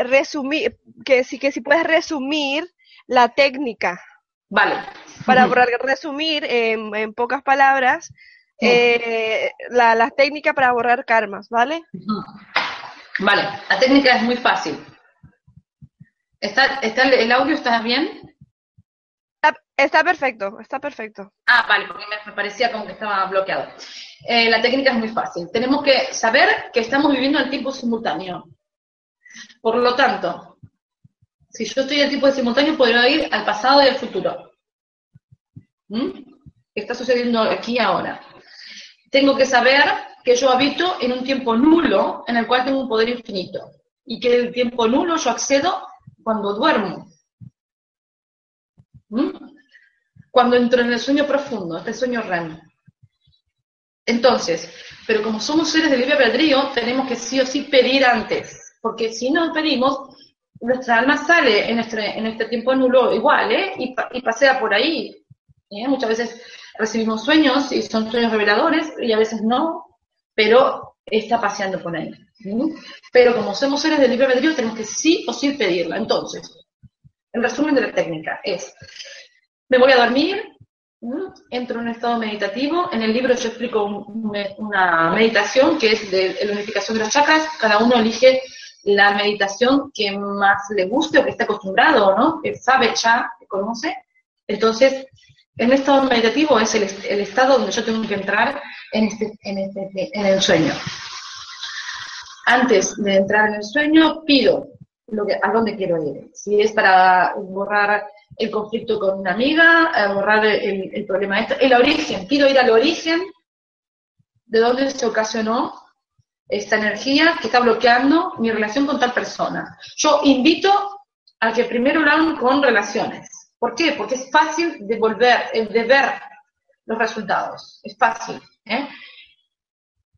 resumir, que si, que si puedes resumir la técnica. Vale. Para resumir en, en pocas palabras eh, la, la técnica para borrar karmas, ¿vale? Vale, la técnica es muy fácil. ¿Está, está el, el audio está bien? Está, está perfecto, está perfecto. Ah, vale, porque me, me parecía como que estaba bloqueado. Eh, la técnica es muy fácil. Tenemos que saber que estamos viviendo el tiempo simultáneo. Por lo tanto, si yo estoy en tiempo simultáneo, podría ir al pasado y al futuro. ¿Mm? ¿Qué está sucediendo aquí y ahora? Tengo que saber que yo habito en un tiempo nulo en el cual tengo un poder infinito. Y que el tiempo nulo yo accedo cuando duermo. ¿Mm? Cuando entro en el sueño profundo, este sueño REM. Entonces, pero como somos seres de libre albedrío, tenemos que sí o sí pedir antes. Porque si no pedimos, nuestra alma sale en este, en este tiempo nulo igual, ¿eh? Y, y pasea por ahí. ¿eh? Muchas veces recibimos sueños y son sueños reveladores y a veces no, pero está paseando por ahí. ¿sí? Pero como somos seres de libre albedrío, tenemos que sí o sí pedirla. Entonces, el resumen de la técnica es, me voy a dormir, entro en un estado meditativo, en el libro yo explico un- un- una meditación que es de la unificación de los chakras, cada uno elige la meditación que más le guste o que esté acostumbrado, ¿no? Que sabe ya, que conoce. Entonces, en el estado meditativo es el, est- el estado donde yo tengo que entrar en, este, este- en el sueño. Antes de entrar en el sueño, pido a dónde quiero ir. Si es para borrar el conflicto con una amiga, eh, borrar el, el problema el origen, pido ir al origen de dónde se ocasionó esta energía que está bloqueando mi relación con tal persona. Yo invito a que primero lo hagan con relaciones. ¿Por qué? Porque es fácil de volver, eh, de ver los resultados. Es fácil. ¿eh?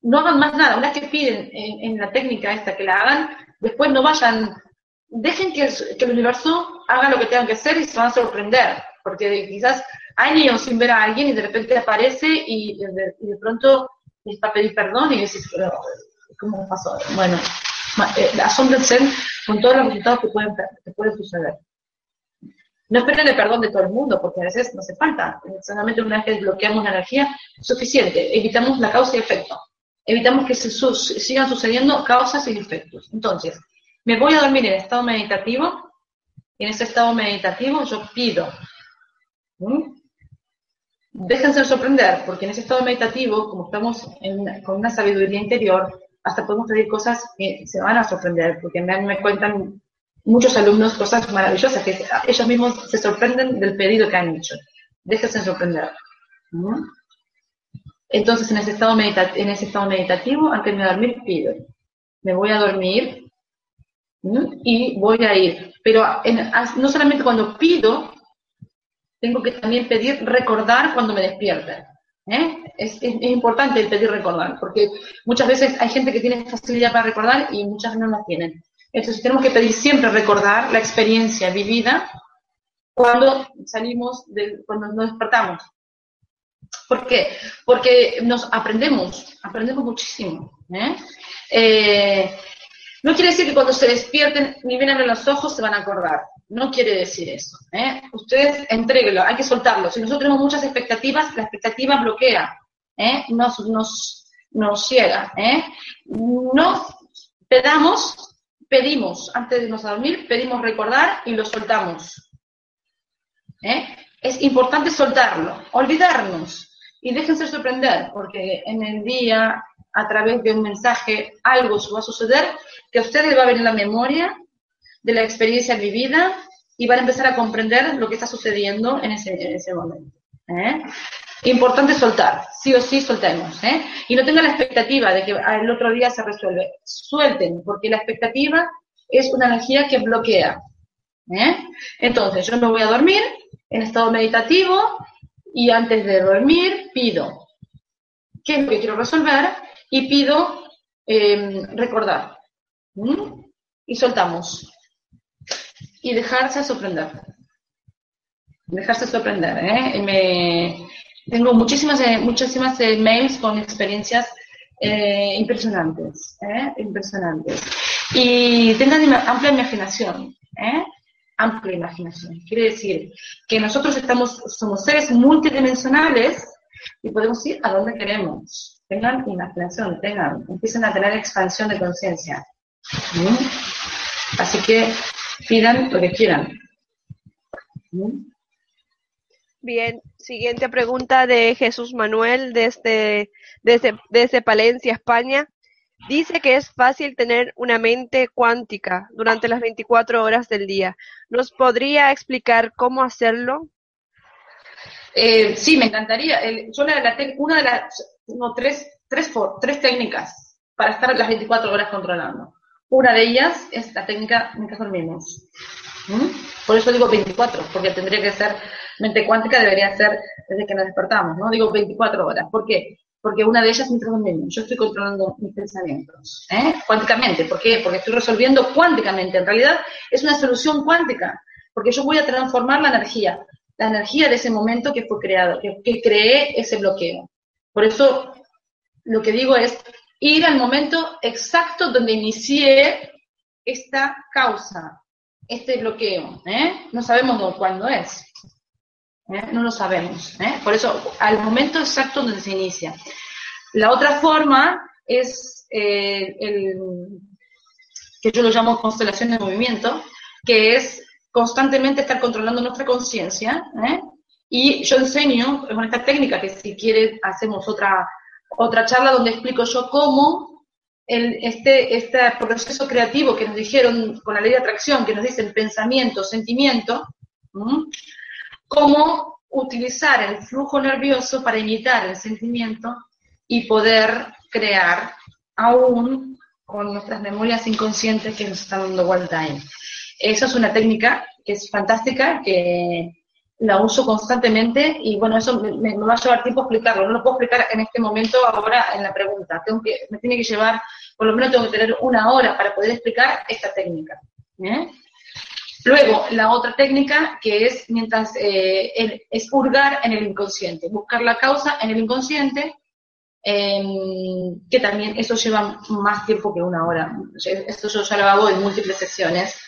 No hagan más nada. Una vez que piden en, en la técnica esta que la hagan, después no vayan, dejen que el, que el universo haga lo que tengan que hacer y se van a sorprender. Porque quizás años sin ver a alguien y de repente aparece y, y de, y de pronto les va pedir perdón y pero, ¿cómo pasó? Bueno, eh, con todos los resultados que pueden, que pueden suceder. No esperen el perdón de todo el mundo, porque a veces no hace falta. Solamente una vez que desbloqueamos la energía, suficiente. Evitamos la causa y efecto. Evitamos que se su- sigan sucediendo causas y efectos. Entonces, me voy a dormir en estado meditativo, y en ese estado meditativo yo pido. Déjense sorprender, porque en ese estado meditativo, como estamos con una sabiduría interior, hasta podemos pedir cosas que se van a sorprender, porque me, me cuentan muchos alumnos cosas maravillosas, que ellos mismos se sorprenden del pedido que han hecho. Déjense sorprender. ¿Mm? Entonces, en ese, estado medita- en ese estado meditativo, antes de dormir, pido. Me voy a dormir ¿m? y voy a ir. Pero en- no solamente cuando pido, tengo que también pedir recordar cuando me despierte. ¿Eh? Es, importante pedir recordar, porque muchas veces hay gente que tiene facilidad para recordar y muchas no la tienen. Entonces tenemos que pedir siempre recordar la experiencia vivida cuando salimos, de, cuando nos despertamos. ¿Por qué? Porque nos aprendemos, aprendemos muchísimo. ¿eh? Eh, no quiere decir que cuando se despierten ni bien abren los ojos se van a acordar. No quiere decir eso. ¿eh? Ustedes entréguenlo, hay que soltarlo. Si nosotros tenemos muchas expectativas, la expectativa bloquea, ¿eh? nos, nos, nos ciega. ¿eh? No pedamos pedimos, antes de irnos a dormir, pedimos recordar y lo soltamos. ¿Eh? Es importante soltarlo, olvidarnos y déjense sorprender, porque en el día, a través de un mensaje, algo va a suceder que a ustedes va a venir la memoria de la experiencia vivida y van a empezar a comprender lo que está sucediendo en ese, en ese momento. ¿eh? Importante soltar, sí o sí soltemos. ¿eh? Y no tengan la expectativa de que el otro día se resuelve. Suelten, porque la expectativa es una energía que bloquea. ¿eh? Entonces, yo me voy a dormir en estado meditativo y antes de dormir pido qué es lo que quiero resolver y pido em, recordar. Y soltamos. Y dejarse sorprender. Dejarse sorprender. ¿eh? Tengo muchísimas, eh, muchísimas eh, mails con experiencias eh, impresionantes, impresionantes. Y tengan amplia imaginación, amplia imaginación. Quiere decir que nosotros estamos, somos seres multidimensionales y podemos ir a donde queremos. Tengan imaginación, tengan, empiecen a tener expansión de conciencia. Así que pidan lo que quieran. Bien, siguiente pregunta de Jesús Manuel desde, desde, desde Palencia, España. Dice que es fácil tener una mente cuántica durante las 24 horas del día. ¿Nos podría explicar cómo hacerlo? Eh, sí, me encantaría. yo la, una de las, no, tres, tres, tres técnicas para estar las 24 horas controlando. Una de ellas es la técnica mientras dormimos. ¿Mm? Por eso digo 24, porque tendría que ser, mente cuántica debería ser desde que nos despertamos, ¿no? Digo 24 horas. ¿Por qué? Porque una de ellas mientras dormimos. Yo estoy controlando mis pensamientos, ¿eh? Cuánticamente. ¿Por qué? Porque estoy resolviendo cuánticamente. En realidad es una solución cuántica, porque yo voy a transformar la energía, la energía de ese momento que fue creado, que, que creé ese bloqueo. Por eso lo que digo es ir al momento exacto donde inicié esta causa, este bloqueo. ¿eh? No sabemos cuándo es. ¿eh? No lo sabemos. ¿eh? Por eso, al momento exacto donde se inicia. La otra forma es el que yo lo llamo constelación de movimiento, que es constantemente estar controlando nuestra conciencia. Y yo enseño con esta técnica, que si quiere hacemos otra, otra charla donde explico yo cómo el, este, este proceso creativo que nos dijeron con la ley de atracción, que nos dicen pensamiento, sentimiento, cómo utilizar el flujo nervioso para imitar el sentimiento y poder crear aún con nuestras memorias inconscientes que nos están dando vuelta ahí. Esa es una técnica que es fantástica, que la uso constantemente y bueno, eso me, va a llevar tiempo explicarlo. No lo puedo explicar en este momento ahora en la pregunta. Tengo que, me tiene que llevar, por lo menos tengo que tener una hora para poder explicar esta técnica. Luego, la otra técnica que es mientras eh, es hurgar en el inconsciente, buscar la causa en el inconsciente, em, que también eso lleva más tiempo que una hora. Esto yo ya lo hago en múltiples sesiones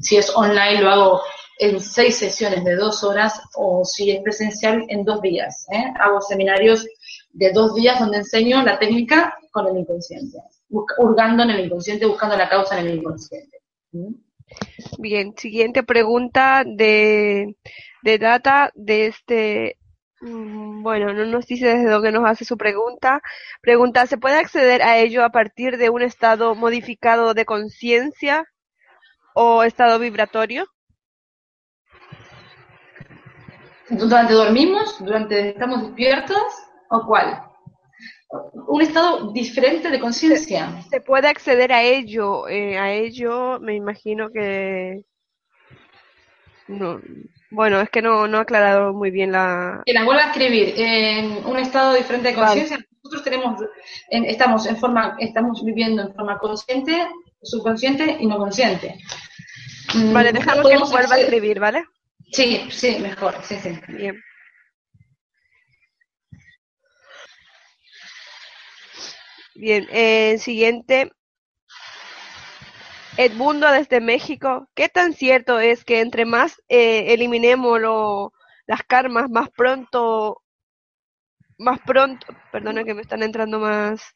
si es online lo hago en seis sesiones de dos horas o si es presencial en dos días. ¿eh? Hago seminarios de dos días donde enseño la técnica con el inconsciente, hurgando en el inconsciente, buscando la causa en el inconsciente. Bien, siguiente pregunta de, de data de este bueno, no nos dice desde dónde nos hace su pregunta. Pregunta, ¿se puede acceder a ello a partir de un estado modificado de conciencia o estado vibratorio? ¿Durante dormimos? ¿Durante estamos despiertos? ¿O cuál? Un estado diferente de conciencia. ¿Se puede acceder a ello? Eh, a ello me imagino que... No, bueno, es que no, no ha aclarado muy bien la... Que la vuelva a escribir en un estado diferente de conciencia. Nosotros tenemos, estamos en forma, estamos viviendo en forma consciente, subconsciente y no consciente. Mm, vale, dejamos que vuelva a escribir, ¿vale? Sí, sí, mejor, sí, sí. Bien. Bien, eh, siguiente. Edmundo desde México, ¿qué tan cierto es que entre más eh, eliminemos las karmas, más pronto, más pronto, perdona que me están entrando más,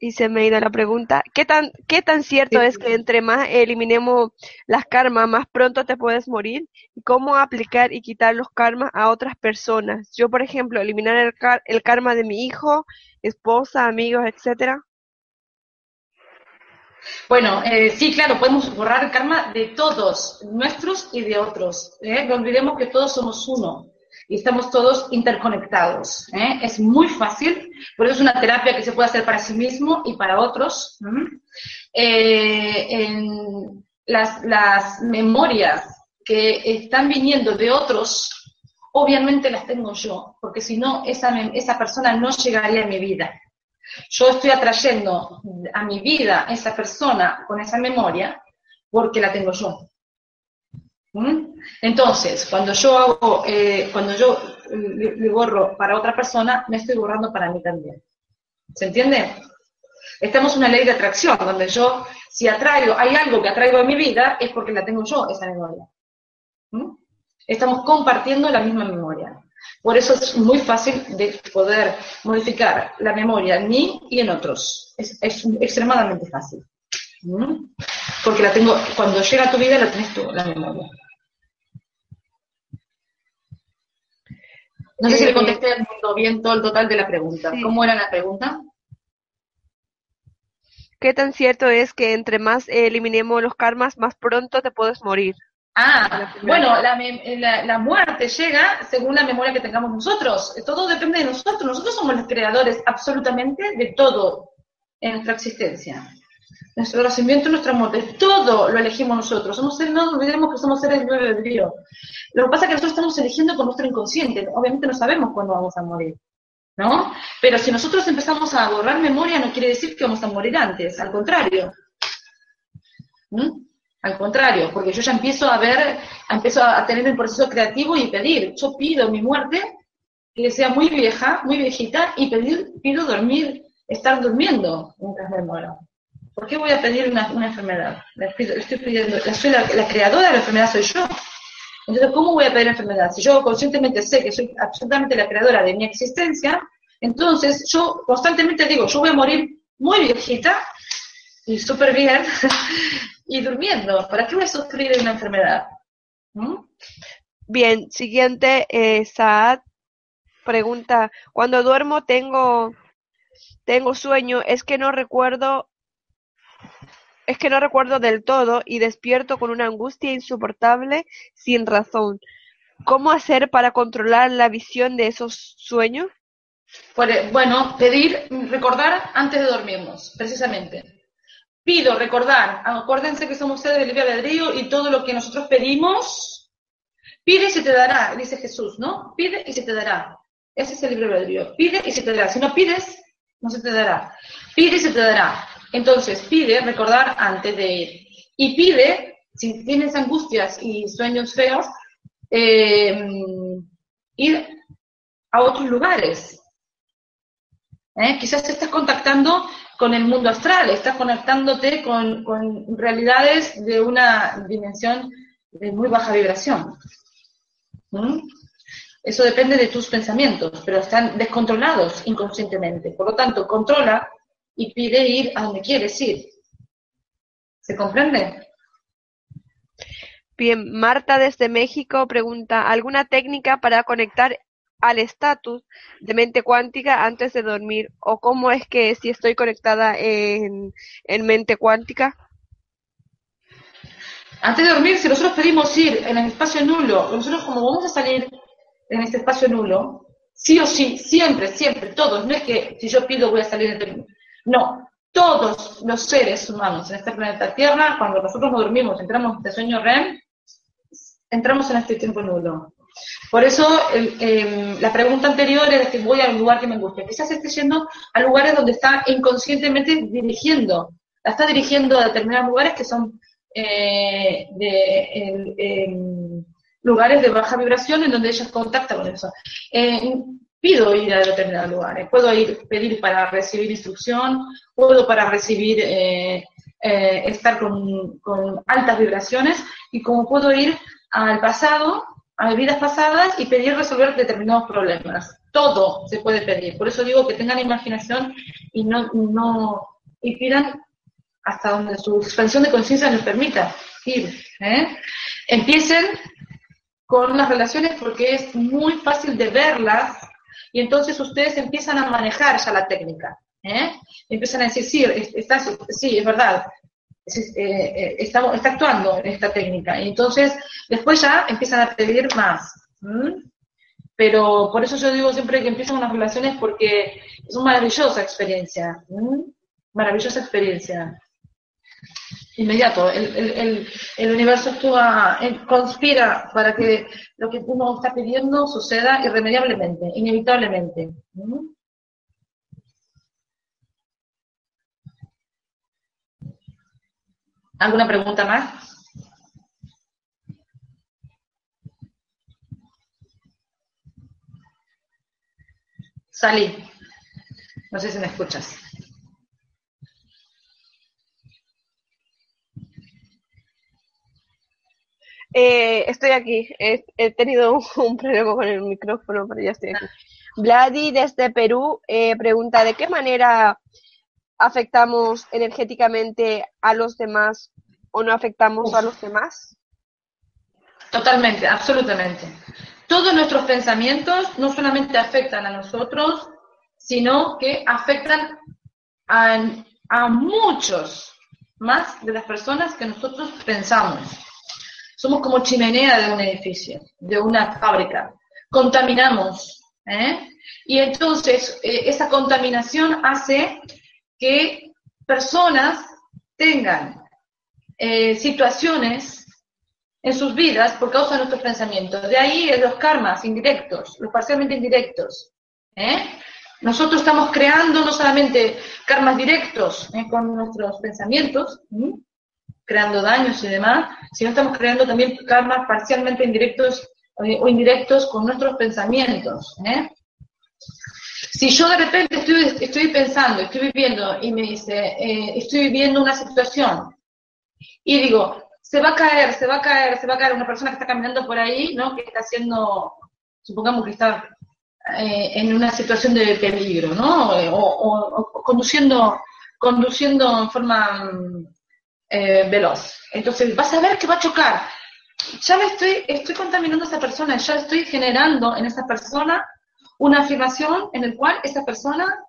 y se me ha ido la pregunta. ¿Qué tan, qué tan cierto es que entre más eliminemos las karmas, más pronto te puedes morir? ¿Y cómo aplicar y quitar los karmas a otras personas? Yo, por ejemplo, eliminar el, el karma de mi hijo, esposa, amigos, etcétera. Bueno, eh, sí, claro, podemos borrar el karma de todos, nuestros y de otros. ¿eh? No olvidemos que todos somos uno y estamos todos interconectados. ¿eh? Es muy fácil, por eso es una terapia que se puede hacer para sí mismo y para otros. en las, las memorias que están viniendo de otros, obviamente las tengo yo, porque si no, esa, esa persona no llegaría a mi vida. Yo estoy atrayendo a mi vida esa persona con esa memoria porque la tengo yo. ¿Mm? Entonces, cuando yo hago, eh, cuando yo le, borro para otra persona, me estoy borrando para mí también. ¿Se entiende? Estamos en una ley de atracción, donde yo, si atraigo, hay algo que atraigo a mi vida, es porque la tengo yo, esa memoria. ¿Mm? Estamos compartiendo la misma memoria. Por eso es muy fácil de poder modificar la memoria en mí y en otros. Es, extremadamente fácil. ¿Mm? Porque la tengo, cuando llega a tu vida la tienes tú, la memoria. No sé si le contesté bien todo el total de la pregunta. ¿Cómo era la pregunta? ¿Qué tan cierto es que entre más eliminemos los karmas, más pronto te puedes morir? Ah, bueno, la, la, muerte llega según la memoria que tengamos nosotros. Todo depende de nosotros. Nosotros somos los creadores absolutamente de todo en nuestra existencia. Nuestro nacimiento nuestra muerte, todo lo elegimos nosotros. Somos seres, no olvidemos que somos seres de Dios. Lo que pasa es que nosotros estamos eligiendo con nuestro inconsciente. Obviamente no sabemos cuándo vamos a morir. ¿No? Pero si nosotros empezamos a borrar memoria, no quiere decir que vamos a morir antes, al contrario. ¿Mm? Al contrario, porque yo ya empiezo a ver, empiezo a tener el proceso creativo y pedir. Yo pido mi muerte, que sea muy vieja, muy viejita, y pedir, pido dormir, estar durmiendo mientras me muero. ¿Por qué voy a pedir una, enfermedad? estoy pidiendo, la, la, creadora de la enfermedad soy yo. Entonces, ¿cómo voy a pedir enfermedad? Si yo conscientemente sé que soy absolutamente la creadora de mi existencia, entonces yo constantemente digo, yo voy a morir muy viejita y súper bien, y durmiendo. ¿Para qué voy a sufrir una enfermedad? ¿Mm? Bien, siguiente, eh, Saad pregunta, cuando duermo tengo, tengo sueño, es que no recuerdo, es que no recuerdo del todo y despierto con una angustia insoportable sin razón. ¿Cómo hacer para controlar la visión de esos sueños? Pues, bueno, pedir, recordar antes de dormirnos, precisamente pido recordar, acuérdense que somos seres de libre albedrío y todo lo que nosotros pedimos, pide y se te dará, dice Jesús, ¿no? Pide y se te dará. Ese es el libre albedrío. Pide y se te dará. Si no pides, no se te dará. Pide y se te dará. Entonces, pide, recordar antes de ir. Y pide, si tienes angustias y sueños feos, eh, ir a otros lugares. ¿Eh? Quizás estás contactando con el mundo astral, estás conectándote con, realidades de una dimensión de muy baja vibración. Eso depende de tus pensamientos, pero están descontrolados inconscientemente. Por lo tanto, controla y pide ir a donde quieres ir. ¿Se comprende? Bien, Marta desde México pregunta, ¿alguna técnica para conectar al estatus de mente cuántica antes de dormir o cómo es que si estoy conectada en, mente cuántica? Antes de dormir, si nosotros pedimos ir en el espacio nulo, nosotros como vamos a salir en este espacio nulo, sí o sí, siempre, siempre, todos, no es que si yo pido voy a salir de no, todos los seres humanos en este planeta Tierra, cuando nosotros no dormimos, entramos de sueño REM, entramos en este tiempo nulo. Por eso em, la pregunta anterior era que voy a un lugar que me guste. Quizás esté yendo a lugares donde está inconscientemente dirigiendo, la está dirigiendo a determinados lugares que son eh, de, lugares de baja vibración en donde ella contacta con eso. Eh, pido ir a determinados lugares, puedo ir pedir para recibir instrucción, puedo para recibir eh, estar con, con altas vibraciones y como puedo ir al pasado a vidas pasadas y pedir resolver determinados problemas. todo se puede pedir. Por eso digo que tengan imaginación y no, no y pidan hasta donde su expansión de conciencia les permita ir. ¿eh? Empiecen con las relaciones porque es muy fácil de verlas y entonces ustedes empiezan a manejar ya la técnica. ¿eh? Empiezan a decir, sí, está, sí es verdad, eh, eh, está, actuando en esta técnica. Y entonces después ya empiezan a pedir más. Pero por eso yo digo siempre que empiezan unas relaciones porque es una maravillosa experiencia. Maravillosa experiencia inmediato. El, universo actúa, conspira para que lo que uno está pidiendo suceda irremediablemente, inevitablemente. ¿Alguna pregunta más? Salí. No sé si me escuchas. Eh, estoy aquí. He, tenido un, problema con el micrófono, pero ya estoy aquí. Vladi desde Perú eh, pregunta de qué manera afectamos energéticamente a los demás o no afectamos a los demás. Totalmente, absolutamente. Todos nuestros pensamientos no solamente afectan a nosotros, sino que afectan a, muchos más de las personas que nosotros pensamos. Somos como chimenea de un edificio, de una fábrica. Contaminamos. ¿eh? Y entonces eh, esa contaminación hace que personas tengan eh, situaciones en sus vidas por causa de nuestros pensamientos. De ahí los karmas indirectos, los parcialmente indirectos. Nosotros estamos creando no solamente karmas directos con nuestros pensamientos, creando daños y demás, sino estamos creando también karmas parcialmente indirectos eh, o indirectos con nuestros pensamientos. ¿eh? Si yo de repente estoy, estoy pensando, estoy viviendo y me dice, eh, estoy viviendo una situación y digo, se va a caer, se va a caer, se va a caer una persona que está caminando por ahí, ¿no? Que está haciendo, supongamos que está en una situación de peligro, ¿no? O, conduciendo, conduciendo en forma eh, veloz. Entonces vas a ver que va a chocar. Ya me estoy, estoy contaminando a esa persona, ya estoy generando en esa persona una afirmación en el cual esa persona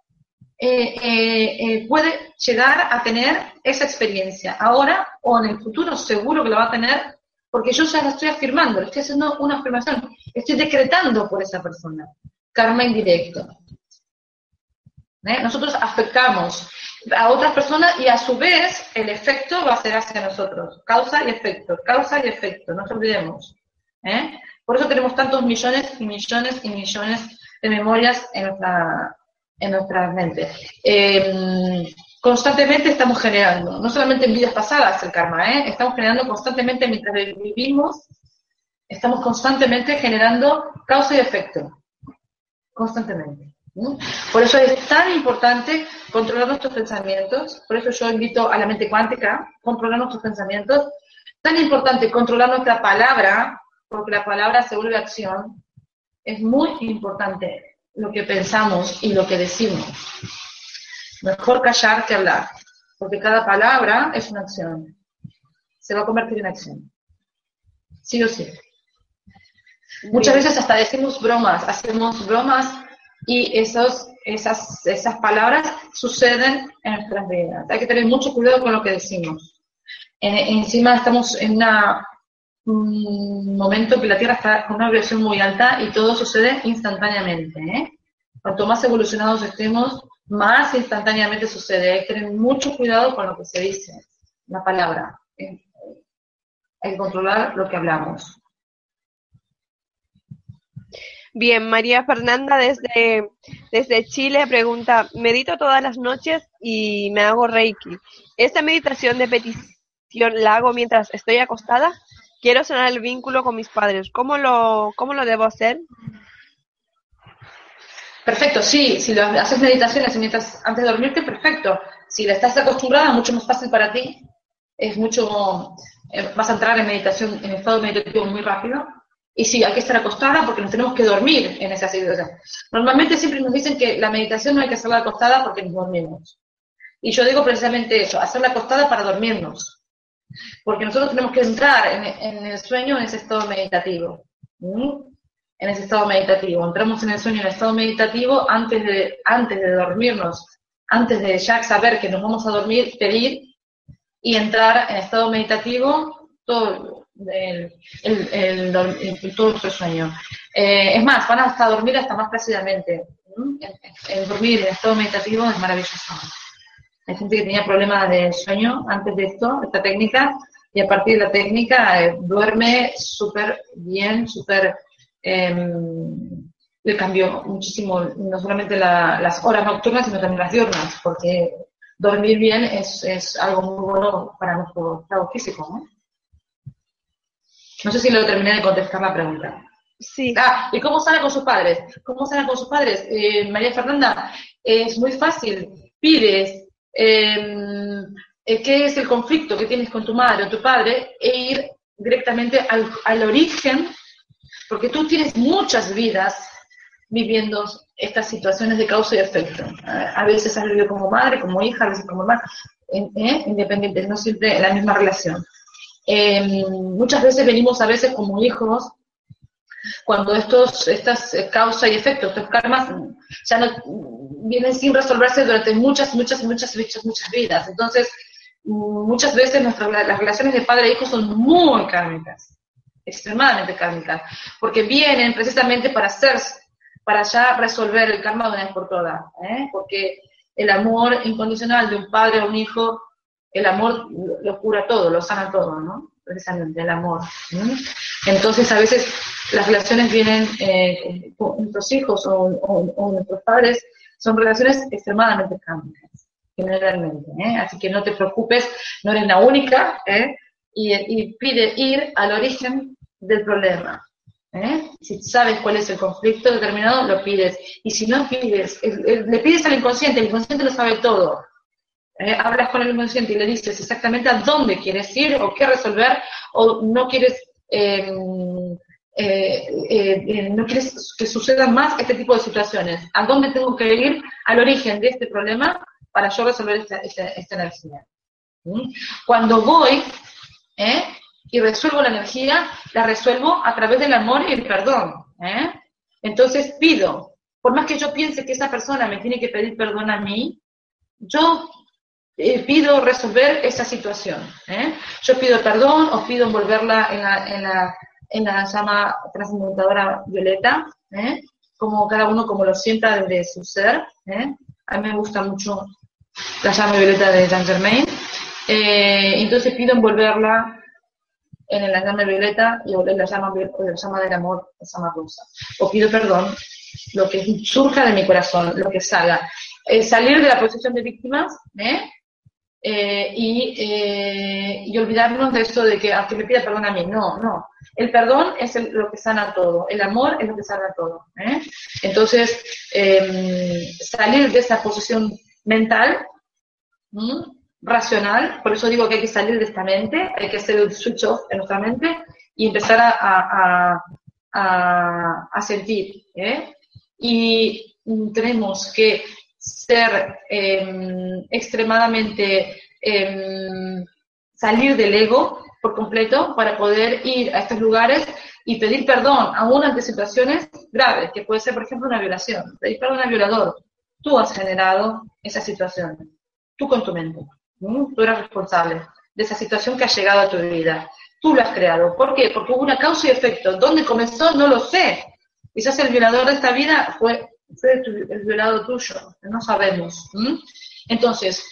eh, eh, puede llegar a tener esa experiencia. Ahora o en el futuro seguro que la va a tener porque yo ya la estoy afirmando, estoy haciendo una afirmación, estoy decretando por esa persona. Karma indirecto. Nosotros afectamos a otras personas y a su vez el efecto va a ser hacia nosotros. Causa y efecto, causa y efecto, no nos olvidemos. ¿eh? Por eso tenemos tantos millones y millones y millones de memorias en nuestra, en nuestra mente. Em, constantemente estamos generando, no solamente en vidas pasadas el karma, ¿eh? estamos generando constantemente mientras vivimos, estamos constantemente generando causa y efecto. Constantemente. Por eso es tan importante controlar nuestros pensamientos, por eso yo invito a la mente cuántica, controlar nuestros pensamientos, tan importante controlar nuestra palabra, porque la palabra se vuelve acción, es muy importante lo que pensamos y lo que decimos. Mejor callar que hablar, porque cada palabra es una acción, se va a convertir en acción, sí o sí. Muchas veces hasta decimos bromas, hacemos bromas y esos, esas, esas palabras suceden en nuestras vidas. Hay que tener mucho cuidado con lo que decimos. encima estamos en una, un momento que la Tierra está con una vibración muy alta y todo sucede instantáneamente. ¿eh? Cuanto más evolucionados estemos, más instantáneamente sucede. Hay que tener mucho cuidado con lo que se dice, la palabra. ¿eh? Controlar lo que hablamos. Bien, María Fernanda desde, desde Chile pregunta, medito todas las noches y me hago Reiki. ¿Esta meditación de petición la hago mientras estoy acostada? Quiero sanar el vínculo con mis padres. ¿Cómo lo, cómo lo debo hacer? Perfecto, sí, si lo haces meditaciones mientras antes de dormirte, perfecto. Si la estás acostumbrada, mucho más fácil para ti. Es mucho, eh, vas a entrar en meditación, en estado meditativo muy rápido Y sí, hay que estar acostada porque nos tenemos que dormir en esa situación. Normalmente siempre nos dicen que la meditación no hay que hacerla acostada porque nos dormimos. Y yo digo precisamente eso, hacerla acostada para dormirnos. Porque nosotros tenemos que entrar en, el sueño en ese estado meditativo. En ese estado meditativo. Entramos en el sueño en el estado meditativo antes de, antes de dormirnos, antes de ya saber que nos vamos a dormir, pedir y entrar en estado meditativo todo el, el, todo nuestro sueño. Eh, es más, van hasta dormir hasta más plácidamente. El, dormir en estado meditativo es maravilloso. Hay gente que tenía problemas de sueño antes de esto, esta técnica, y a partir de la técnica eh, duerme súper bien, súper... Em, le cambió muchísimo, no solamente las horas nocturnas, sino también las diurnas, porque dormir bien es, es algo muy bueno para nuestro estado físico, ¿no? No sé si lo terminé de contestar la pregunta. Sí. Ah, ¿y cómo sale con sus padres? ¿Cómo sale con sus padres? Eh, María Fernanda, es muy fácil. Pides eh, qué es el conflicto que tienes con tu madre o tu padre e ir directamente al, al origen, porque tú tienes muchas vidas viviendo estas situaciones de causa y efecto. A veces has vivido como madre, como hija, a veces como hermana, ¿eh? independientes, no siempre en la misma relación. Em, muchas veces venimos a veces como hijos, cuando estos, estas causa y efecto, estos karmas, ya no vienen sin resolverse durante muchas, muchas, muchas, muchas, muchas vidas. Entonces, muchas veces nuestras, las relaciones de padre e hijo son muy kármicas, extremadamente kármicas, porque vienen precisamente para hacer para ya resolver el karma de una vez por todas, ¿eh? porque el amor incondicional de un padre a un hijo, el amor lo cura todo, lo sana todo, ¿no? Precisamente el amor. Entonces a veces las relaciones vienen eh, con nuestros hijos o, nuestros padres, son relaciones extremadamente cámicas, generalmente. ¿eh? Así que no te preocupes, no eres la única, ¿eh? y, y pide ir al origen del problema. ¿Eh? Si sabes cuál es el conflicto determinado, lo pides. Y si no pides, le pides al inconsciente, el inconsciente lo sabe todo. ¿Eh? Hablas con el inconsciente y le dices exactamente a dónde quieres ir o qué resolver o no quieres, em, eh, no quieres que sucedan más este tipo de situaciones. ¿A dónde tengo que ir al origen de este problema para yo resolver esta, esta, energía? ¿Mm? Cuando voy, ¿eh? y resuelvo la energía, la resuelvo a través del amor y el perdón. ¿eh? Entonces pido, por más que yo piense que esa persona me tiene que pedir perdón a mí, yo eh, pido resolver esa situación. ¿eh? Yo pido perdón o pido envolverla en la, en la, en la llama transmutadora violeta, ¿eh? como cada uno como lo sienta desde su ser. A mí me gusta mucho la llama violeta de Saint Germain. entonces pido envolverla en la llama violeta y en la llama, la llama del amor, la llama rosa. O pido perdón, lo que surja de mi corazón, lo que salga. Eh, salir de la posición de víctimas, ¿eh? Eh, y, olvidarnos de eso de que, aunque me pida perdón a mí. No, no. El perdón es lo que sana todo. El amor es lo que sana todo. Entonces, em, salir de esa posición mental, racional, por eso digo que hay que salir de esta mente, hay que hacer el switch off en nuestra mente y empezar a, a, sentir. ¿eh? Y tenemos que ser em, extremadamente, em, salir del ego por completo para poder ir a estos lugares y pedir perdón, aún ante situaciones graves, que puede ser, por ejemplo, una violación. Pedir perdón a un violador. Tú has generado esa situación, tú con tu mente. Tú eres responsable de esa situación que ha llegado a tu vida. Tú lo has creado. ¿Por qué? Porque hubo una causa y efecto. ¿Dónde comenzó? No lo sé. Quizás el violador de esta vida fue, el violado tuyo. No sabemos. Entonces,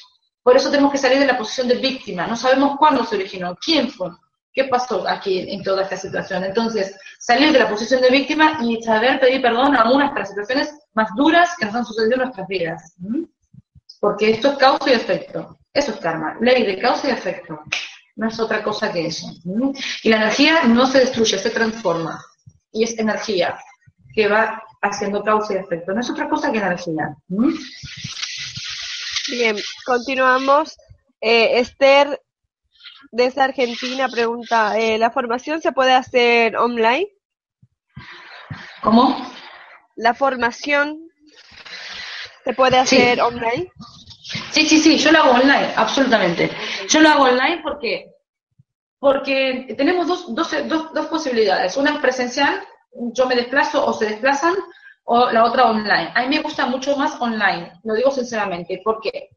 por eso tenemos que salir de la posición de víctima. No sabemos cuándo se originó, quién fue, qué pasó aquí en toda esta situación. Entonces, salir de la posición de víctima y saber pedir perdón a unas de las situaciones más duras que nos han sucedido en nuestras vidas. Porque esto es causa y efecto. Eso es karma, ley de causa y efecto. No es otra cosa que eso. Y la energía no se destruye, se transforma. Y es energía que va haciendo causa y efecto. No es otra cosa que energía. Bien, continuamos. Eh, Esther, desde Argentina, pregunta, eh, ¿la formación se puede hacer online? ¿Cómo? La formación se puede hacer online. Sí, sí, sí, yo lo hago online, absolutamente. Yo lo hago online porque porque tenemos dos, dos, dos, dos posibilidades. Una es presencial, yo me desplazo o se desplazan, o la otra online. A mí me gusta mucho más online, lo digo sinceramente. ¿Por qué?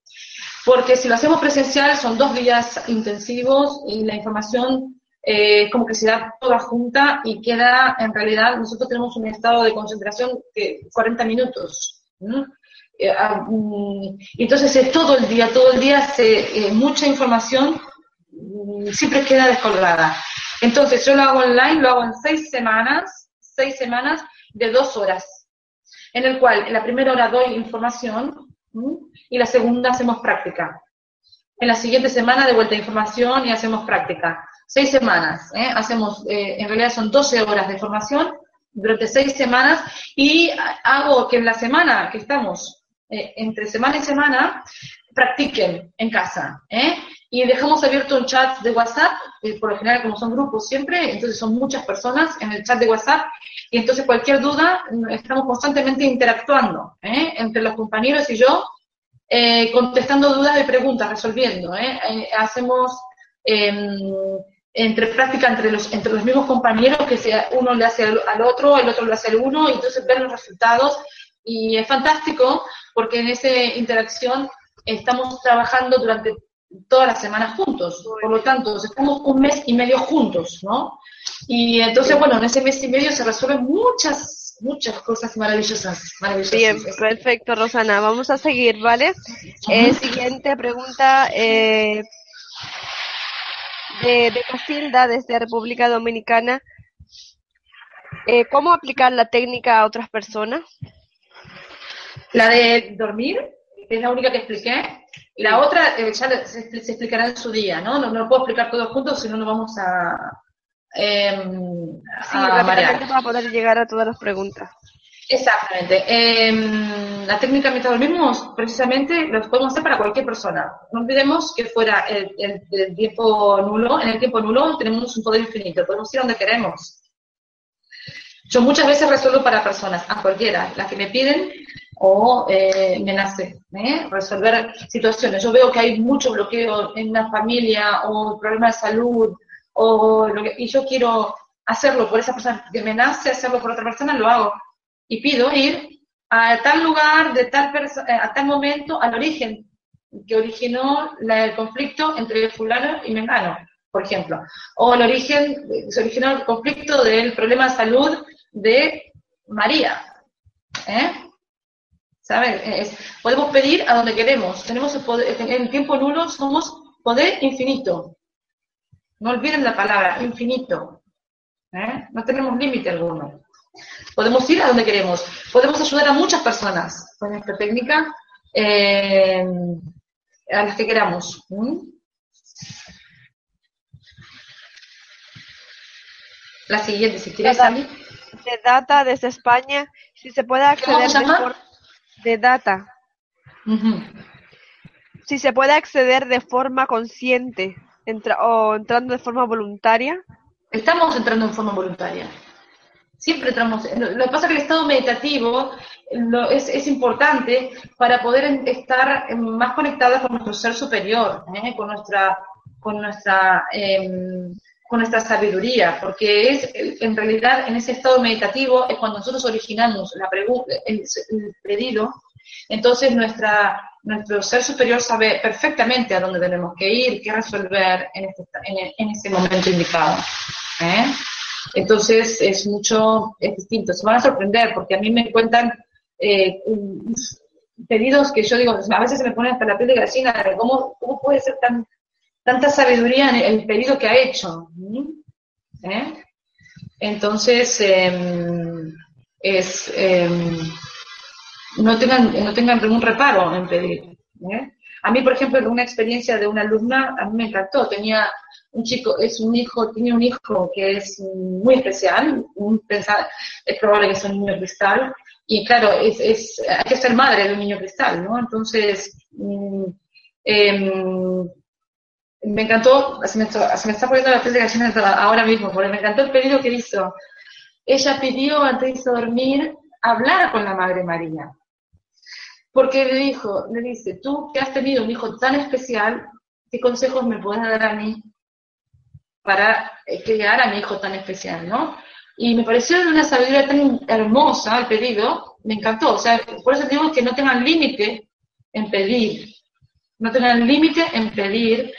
Porque si lo hacemos presencial son dos días intensivos y la información eh, como que se da toda junta y queda, en realidad, nosotros tenemos un estado de concentración de 40 minutos. Eh, ah, mm, entonces es todo el día, todo el día, eh, mucha información mm, siempre queda descolgada. Entonces yo lo hago online, lo hago en seis semanas, seis semanas de dos horas, en el cual en la primera hora doy información y la segunda hacemos práctica. En la siguiente semana de vuelta información y hacemos práctica. Seis semanas, ¿eh? hacemos, eh, en realidad son 12 horas de formación durante seis semanas y hago que en la semana que estamos, eh, entre semana y semana, practiquen en casa. Y dejamos abierto un chat de WhatsApp, por lo general como son grupos siempre, entonces son muchas personas en el chat de WhatsApp, y entonces cualquier duda estamos constantemente interactuando ¿eh? entre los compañeros y yo, eh, contestando dudas y preguntas, resolviendo. ¿eh? hacemos em, entre práctica entre los, entre los mismos compañeros, que sea, uno le hace al, otro, el otro le hace al uno, y entonces ver los resultados. Y es fantástico porque en esa interacción estamos trabajando durante todas las semanas juntos. Por lo tanto, estamos un mes y medio juntos, ¿no? Y entonces, bueno, en ese mes y medio se resuelven muchas, muchas cosas maravillosas. Bien, perfecto, Rosana. Vamos a seguir, ¿vale? Eh, siguiente pregunta. Eh, de, de Casilda, desde República Dominicana. Eh, ¿Cómo aplicar la técnica a otras personas? La de dormir, que es la única que expliqué. La otra eh, ya se, explicará en su día, ¿no? ¿no? lo puedo explicar todos juntos, si no nos vamos a, eh, sí, a para poder llegar a todas las preguntas. Exactamente. Em, la técnica mientras dormimos, precisamente, lo podemos hacer para cualquier persona. No olvidemos que fuera el, el, tiempo nulo, en el tiempo nulo tenemos un poder infinito, podemos ir donde queremos. Yo muchas veces resuelvo para personas, a cualquiera, las que me piden, o eh, me nace ¿eh? resolver situaciones. Yo veo que hay mucho bloqueo en una familia o problema de salud o lo que, y yo quiero hacerlo por esa persona que me nace hacerlo por otra persona, lo hago y pido ir a tal lugar, de tal eh, a tal momento, al origen que originó el conflicto entre fulano y mengano, por ejemplo, o el origen, se originó el conflicto del problema de salud de María. ¿eh? podemos pedir a donde queremos. Tenemos el poder, en el tiempo nulo somos poder infinito. No olviden la palabra, infinito. ¿eh? No tenemos límite alguno. Podemos ir a donde queremos. Podemos ayudar a muchas personas con esta técnica, eh, a las que queramos. La siguiente, si quieres, De data desde España, si se puede acceder de data. Si se puede acceder de forma consciente o entrando de forma voluntaria. Estamos entrando en forma voluntaria. Siempre entramos. Lo que pasa es que el estado meditativo es, es, importante para poder estar más conectados con nuestro ser superior, ¿eh? con nuestra, con nuestra em, con nuestra sabiduría, porque es en realidad en ese estado meditativo es cuando nosotros originamos la pregunta, el, pedido, entonces nuestra, nuestro ser superior sabe perfectamente a dónde tenemos que ir, qué resolver en, este, en, ese momento indicado. ¿eh? Entonces es mucho, es distinto. Se van a sorprender porque a mí me cuentan eh, pedidos que yo digo, a veces se me pone hasta la piel de gallina, ¿cómo, cómo puede ser tan tanta sabiduría en el pedido que ha hecho. ¿Eh? Entonces, em, es, em, no, tengan, no tengan ningún reparo en pedir. ¿eh? A mí, por ejemplo, una experiencia de una alumna, a mí me encantó. Tenía un chico, es un hijo, tiene un hijo que es muy especial, un, es probable que sea un niño cristal, y claro, es, es, hay que ser madre de un niño cristal, ¿no? Entonces, mm, em, me encantó, se me, está, poniendo la piel de gallina ahora mismo, porque me encantó el pedido que hizo. ella pidió antes de dormir hablar con la Madre María. Porque le dijo, le dice, tú que has tenido un hijo tan especial, ¿qué consejos me puedes dar a mí para eh, criar a mi hijo tan especial, no? Y me pareció una sabiduría tan hermosa el pedido, me encantó. O sea, por eso digo que no tengan límite en pedir, no tengan límite en pedir,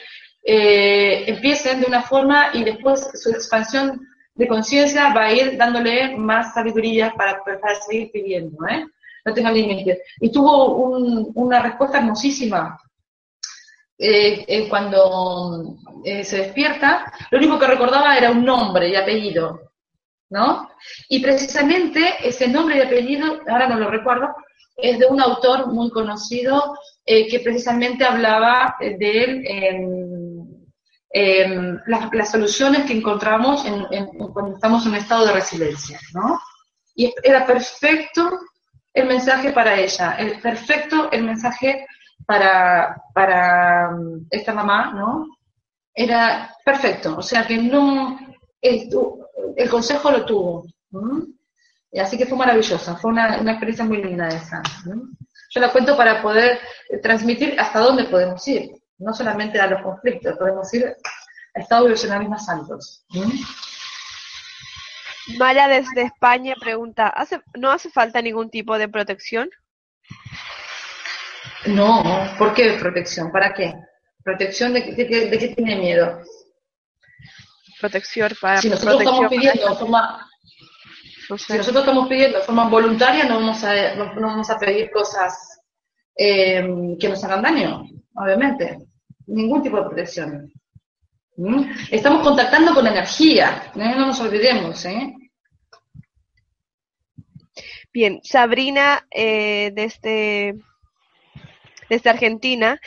eh, empiecen de una forma y después su expansión de conciencia va a ir dándole más sabiduría para, para seguir pidiendo, ¿eh? No tengan límite. Y tuvo una respuesta hermosísima. Eh, eh, cuando se despierta, lo único que recordaba era un nombre y apellido, ¿no? Y precisamente ese nombre y apellido, ahora no lo recuerdo, es de un autor muy conocido eh, que precisamente hablaba de las, soluciones que encontramos cuando estamos en un estado de resiliencia, ¿no? Y era perfecto el mensaje para ella, el perfecto el mensaje para, para um, esta mamá, ¿no? Era perfecto, o sea que no, el, consejo lo tuvo. Y así que fue maravillosa, fue una, experiencia muy linda esa. Yo la cuento para poder transmitir hasta dónde podemos ir, no solamente a los conflictos, podemos ir a estados vibracionales más altos. Maya desde España pregunta, ¿hace, ¿no hace falta ningún tipo de protección? No, ¿por qué protección? ¿Para qué? ¿Protección de, de, qué tiene miedo? Protección para... Si nosotros estamos pidiendo si nosotros estamos pidiendo de forma voluntaria, no vamos a, no, vamos a pedir cosas eh, que nos hagan daño, obviamente. Ningún tipo de protección. ¿Mm? Estamos contactando con energía, ¿eh? no nos olvidemos. ¿eh? Bien, Sabrina eh, desde, desde Argentina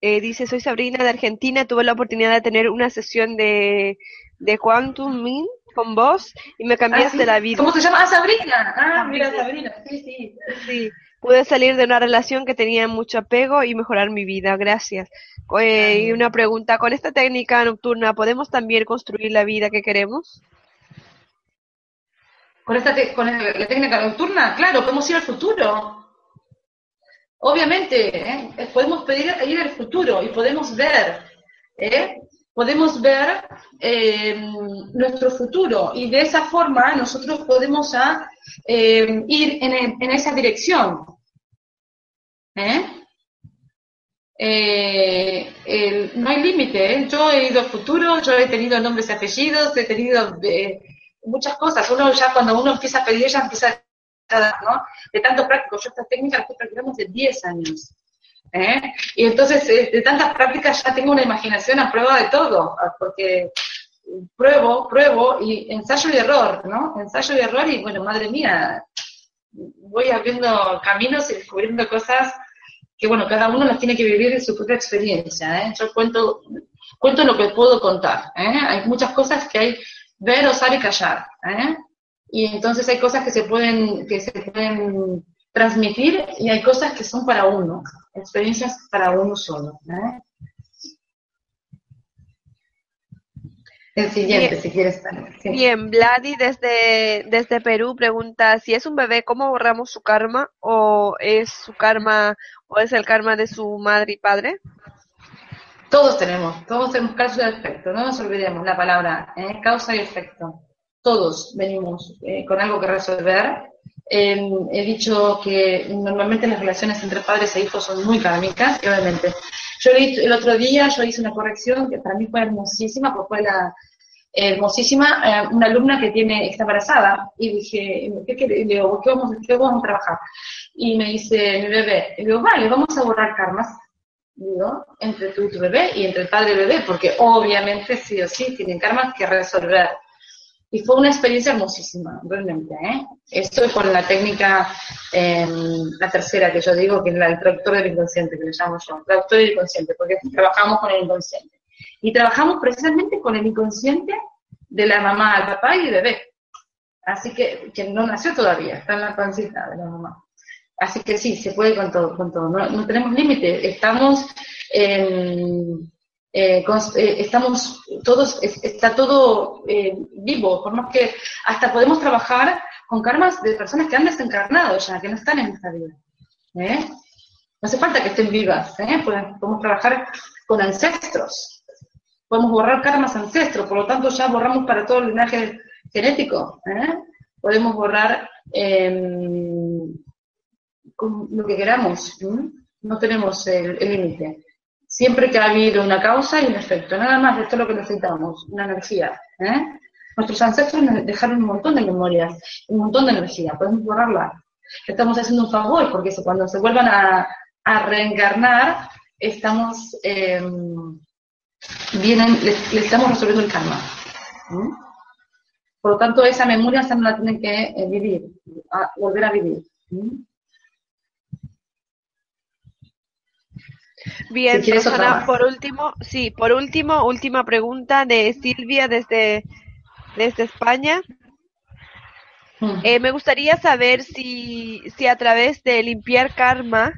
dice, soy Sabrina de Argentina, tuve la oportunidad de tener una sesión de, de Quantum Min con vos y me cambiaste ah, la vida. ¿Cómo se llama? Ah, Sabrina. Ah, mira, Sabrina. Sí, sí. Sí. Pude salir de una relación que tenía mucho apego y mejorar mi vida. Gracias. Eh, y una pregunta, ¿con esta técnica nocturna podemos también construir la vida que queremos? Con, esta con la técnica nocturna, claro, podemos ir al futuro. Obviamente, ¿eh? podemos pedir ir al futuro y podemos ver ¿eh? Podemos ver eh, nuestro futuro y de esa forma nosotros podemos eh, ir en, esa dirección. ¿Eh? no hay límite, yo he ido al futuro, yo he tenido nombres y apellidos, he tenido muchas cosas. Uno ya cuando uno empieza a pedir, ya empieza a, ¿no? De tanto práctico, yo esta técnica la estoy practicando hace 10 años. ¿Eh? Y entonces, eh, de tantas prácticas ya tengo una imaginación a prueba de todo, ah, porque pruebo, pruebo y ensayo y error, ¿no? Ensayo y error y bueno, madre mía, voy abriendo caminos y descubriendo cosas que bueno, cada uno las tiene que vivir en su propia experiencia, ¿eh? Yo cuento, cuento lo que puedo contar, ¿eh? Hay muchas cosas que hay ver, osar y callar, ¿eh? Y entonces hay cosas que se pueden, que se pueden transmitir y hay cosas que son para uno, experiencias para uno solo. ¿eh? El siguiente, si quieres. Bien, Vladi desde, desde Perú pregunta si es un bebé, ¿cómo borramos su karma? ¿O es su karma, o es el karma de su madre y padre? Todos tenemos, todos tenemos causa y efecto, no nos olvidemos la palabra, ¿eh? causa y efecto. Todos venimos eh, con algo que resolver he dicho que normalmente las relaciones entre padres e hijos son muy kármicas, y obviamente. Yo el otro día yo hice una corrección que para mí fue hermosísima, porque fue la hermosísima, eh, una alumna que tiene está embarazada, y dije, ¿qué, qué, ¿qué, vamos, ¿qué vamos a trabajar? Y me dice mi bebé, y digo, vale, vamos a borrar karmas, digo, entre tú y tu bebé y entre el padre y el bebé, porque obviamente sí o sí tienen karmas que resolver. Y fue una experiencia hermosísima, realmente. ¿eh? Esto es con la técnica, em, la tercera que yo digo, que es la del traductor del inconsciente, que le llamo yo, traductor del inconsciente, porque trabajamos con el inconsciente. Y trabajamos precisamente con el inconsciente de la mamá, el papá y el bebé. Así que, que no nació todavía, está en la pancita de la mamá. Así que sí, se puede con todo, con todo. No, no tenemos límite. Estamos en eh, eh, estamos todos, está todo eh, vivo, por más que hasta podemos trabajar con karmas de personas que han desencarnado ya, que no están en esta vida. No hace falta que estén vivas, podemos trabajar con ancestros, podemos borrar karmas ancestros, por lo tanto ya borramos para todo el linaje genético, podemos borrar em, lo que queramos, no tenemos el límite siempre que ha habido una causa y un efecto, nada más, esto es lo que necesitamos, una energía. ¿eh? Nuestros ancestros nos dejaron un montón de memorias, un montón de energía, podemos borrarla. Estamos haciendo un favor, porque cuando se vuelvan a, reencarnar, estamos, em, vienen, le, estamos resolviendo el karma. Por lo tanto, esa memoria se no la tienen que eh, vivir, volver a vivir. Bien, Rosana, por último, sí, por último, última pregunta de Silvia desde, desde España. Hmm. Eh, me gustaría saber si, si a través de limpiar karma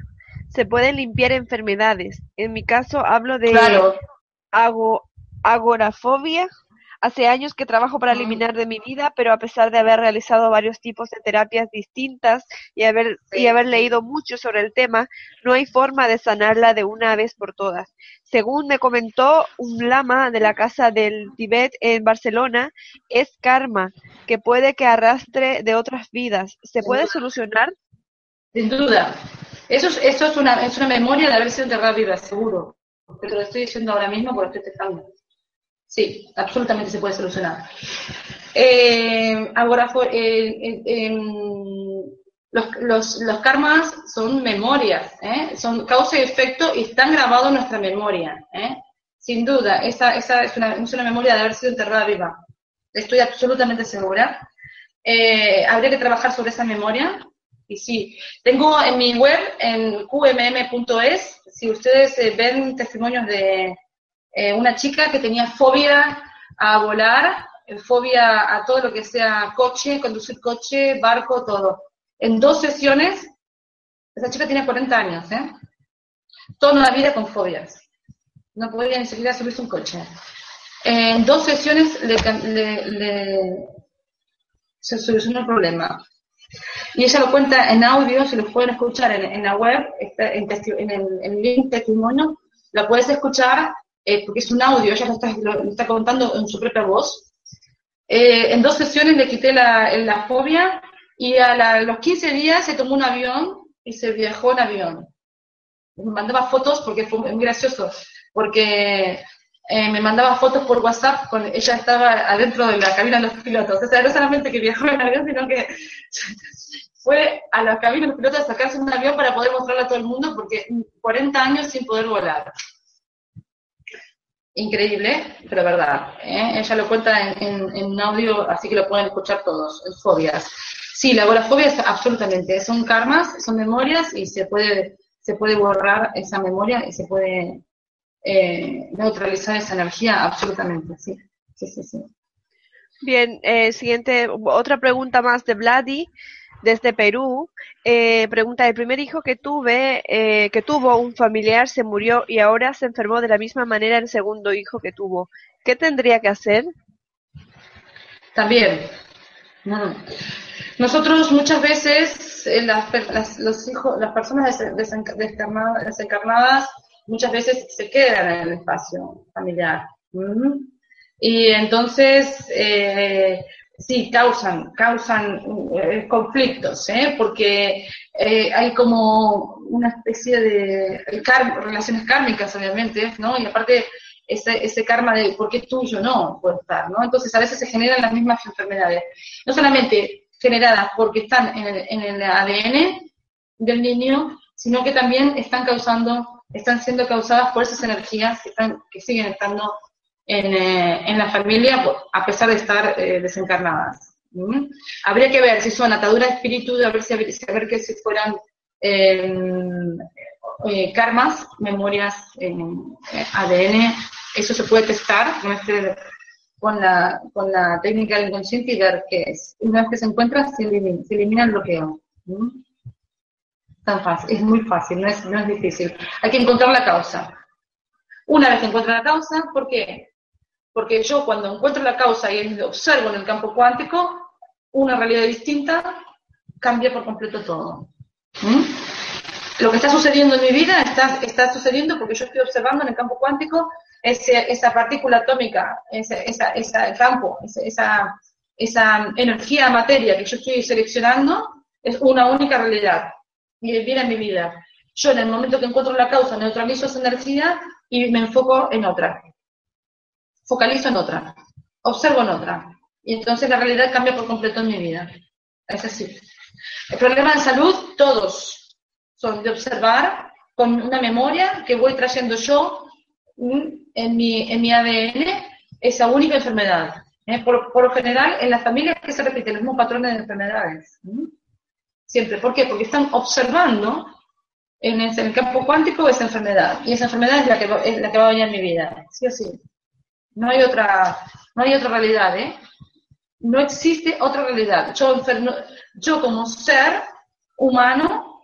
se pueden limpiar enfermedades. En mi caso hablo de agorafobia Hace años que trabajo para eliminar de mi vida, pero a pesar de haber realizado varios tipos de terapias distintas y haber, y haber leído mucho sobre el tema, no hay forma de sanarla de una vez por todas. Según me comentó un lama de la Casa del Tibet en Barcelona, es karma, que puede que arrastre de otras vidas. ¿Se puede solucionar? Sin duda. Eso es, eso es, una, es una memoria de haber sido enterrada viva, seguro. Pero te lo estoy diciendo ahora mismo porque estoy testando. Sí, absolutamente se puede solucionar. Eh, ahora, eh, eh, los, los, karmas son memorias, son causa y efecto y están grabados en nuestra memoria. Sin duda, esa, esa es, una, es, una, memoria de haber sido enterrada viva. Estoy absolutamente segura. habría que trabajar sobre esa memoria. Y sí, tengo en mi web, en qmm.es, si ustedes ven testimonios de, eh, una chica que tenía fobia a volar, eh, fobia a todo lo que sea coche, conducir coche, barco, todo. En dos sesiones, esa chica tiene 40 años, ¿eh? Toda la vida con fobias. No podía ni siquiera subirse un coche. En dos sesiones le, se solucionó el problema. Y ella lo cuenta en audio, si lo pueden escuchar en, la web, en, el, en el link testimonio, lo puedes escuchar eh, porque es un audio, ella lo está, contando en su propia voz. Eh, en dos sesiones le quité la, fobia y a, los 15 días se tomó un avión y se viajó en avión. Me mandaba fotos porque fue muy gracioso, porque eh, me mandaba fotos por WhatsApp cuando ella estaba adentro de la cabina de los pilotos. O sea, no solamente que viajó en avión, sino que fue a la cabina de los pilotos a sacarse un avión para poder mostrarle a todo el mundo, porque 40 años sin poder volar increíble, pero verdad. ¿eh? Ella lo cuenta en, un audio, así que lo pueden escuchar todos, en fobias. Sí, la agorafobia es absolutamente, son karmas, son memorias y se puede, se puede borrar esa memoria y se puede eh, neutralizar esa energía absolutamente, sí. Sí, sí, sí. Bien, eh, siguiente, otra pregunta más de Vladi desde Perú, eh, pregunta, el primer hijo que tuve, eh, que tuvo un familiar se murió y ahora se enfermó de la misma manera el segundo hijo que tuvo. ¿Qué tendría que hacer? También. Nosotros muchas veces, eh, las, los hijos, las personas desencarnadas, muchas veces se quedan en el espacio familiar. Y entonces, Sí, causan, causan eh, conflictos, ¿eh? porque eh, hay como una especie de relaciones kármicas, obviamente, ¿no? Y aparte ese, ese karma de por qué tuyo, no, puede estar, ¿no? Entonces a veces se generan las mismas enfermedades, no solamente generadas porque están en el, en el ADN del niño, sino que también están causando, están siendo causadas por esas energías que, están, que siguen estando en, eh, en la familia a pesar de estar eh, desencarnadas. Habría que ver si son ataduras de espíritu, a ver si, a ver que si fueran eh, karmas, memorias ADN, eso se puede testar con, este, con, la, con la técnica del inconsciente y ver qué es. Una vez que se encuentra, se elimina, el bloqueo. Tan fácil, es muy fácil, no es, no es difícil. Hay que encontrar la causa. Una vez que encuentro la causa, ¿por qué? Porque yo cuando encuentro la causa y observo en el campo cuántico una realidad distinta, cambia por completo todo. ¿Mm? Lo que está sucediendo en mi vida está, está sucediendo porque yo estoy observando en el campo cuántico ese, esa partícula atómica, ese, esa, campo, esa, esa energía materia que yo estoy seleccionando, es una única realidad y viene en mi vida. Yo en el momento que encuentro la causa neutralizo esa energía y me enfoco en otra. Focalizo en otra. Observo en otra. Y entonces la realidad cambia por completo en mi vida. Es así. El problema de salud, todos son de observar con una memoria que voy trayendo yo mm, en mi, en mi ADN esa única enfermedad. ¿eh? Por, por, lo general, en las familias que se repiten los mismos patrones de enfermedades. Siempre. ¿Por qué? Porque están observando en el, campo cuántico esa enfermedad. Y esa enfermedad es la que, es la que va a venir en mi vida. Sí o sí. No hay otra, no hay otra realidad, ¿eh? No existe otra realidad. Yo, yo como ser humano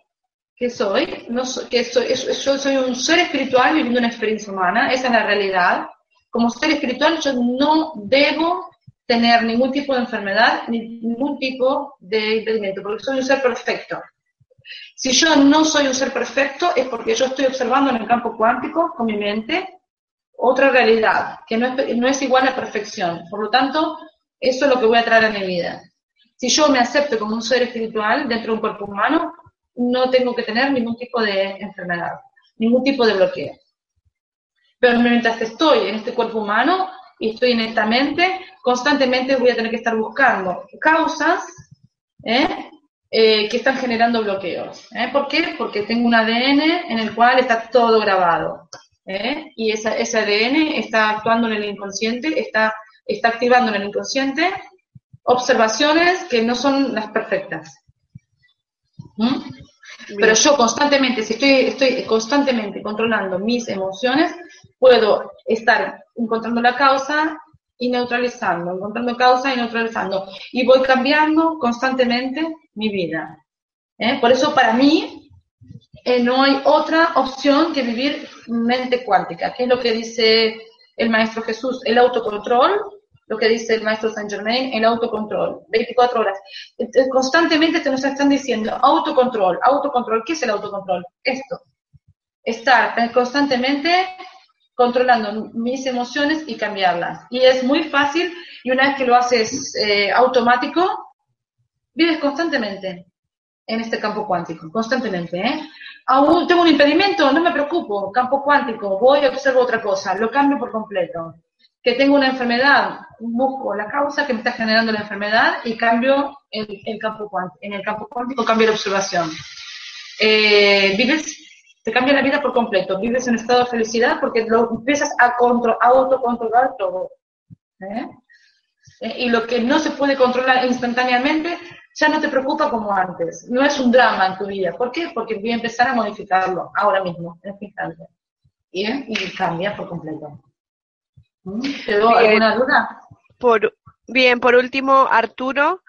que soy, no que soy, yo soy un ser espiritual viviendo una experiencia humana, esa es la realidad. Como ser espiritual yo no debo tener ningún tipo de enfermedad, ningún tipo de impedimento, porque soy un ser perfecto. Si yo no soy un ser perfecto es porque yo estoy observando en el campo cuántico, con mi mente, otra realidad, que no es, igual a perfección. Por lo tanto, eso es lo que voy a traer a mi vida. Si yo me acepto como un ser espiritual dentro de un cuerpo humano, no tengo que tener ningún tipo de enfermedad, ningún tipo de bloqueo. Pero mientras estoy en este cuerpo humano y estoy en esta mente, constantemente voy a tener que estar buscando causas ¿eh? Eh, que están generando bloqueos. ¿eh? ¿Por qué? Porque tengo un ADN en el cual está todo grabado. Y ese ADN está actuando en el inconsciente, está está activando en el inconsciente observaciones que no son las perfectas. ¿Mm? Pero yo constantemente, si estoy, estoy constantemente controlando mis emociones, puedo estar encontrando la causa y neutralizando, encontrando causa y neutralizando. Y voy cambiando constantemente mi vida. ¿eh? Por eso para mí eh, no hay otra opción que vivir mente cuántica, que es lo que dice el Maestro Jesús, el autocontrol, lo que dice el Maestro Saint Germain, el autocontrol, 24 horas. Constantemente te nos están diciendo autocontrol, autocontrol. ¿Qué es el autocontrol? Esto. Estar constantemente controlando mis emociones y cambiarlas. Y es muy fácil y una vez que lo haces eh, automático, vives constantemente en este campo cuántico, constantemente. ¿eh? Aún tengo un impedimento, no me preocupo, campo cuántico, voy y observo otra cosa, lo cambio por completo. Que tengo una enfermedad, busco la causa que me está generando la enfermedad y cambio el, campo cuántico, en el campo cuántico cambio la observación. Eh, vives, te cambia la vida por completo, vives en estado de felicidad porque lo empiezas a, control, a autocontrolar todo. ¿eh? Eh, y lo que no se puede controlar instantáneamente, ya no te preocupa como antes. No es un drama en tu vida. ¿Por qué? Porque voy a empezar a modificarlo ahora mismo, en este instante. ¿Bien? Y cambia por completo. ¿Mm? ¿Te alguna duda? Por, bien, por último, Arturo.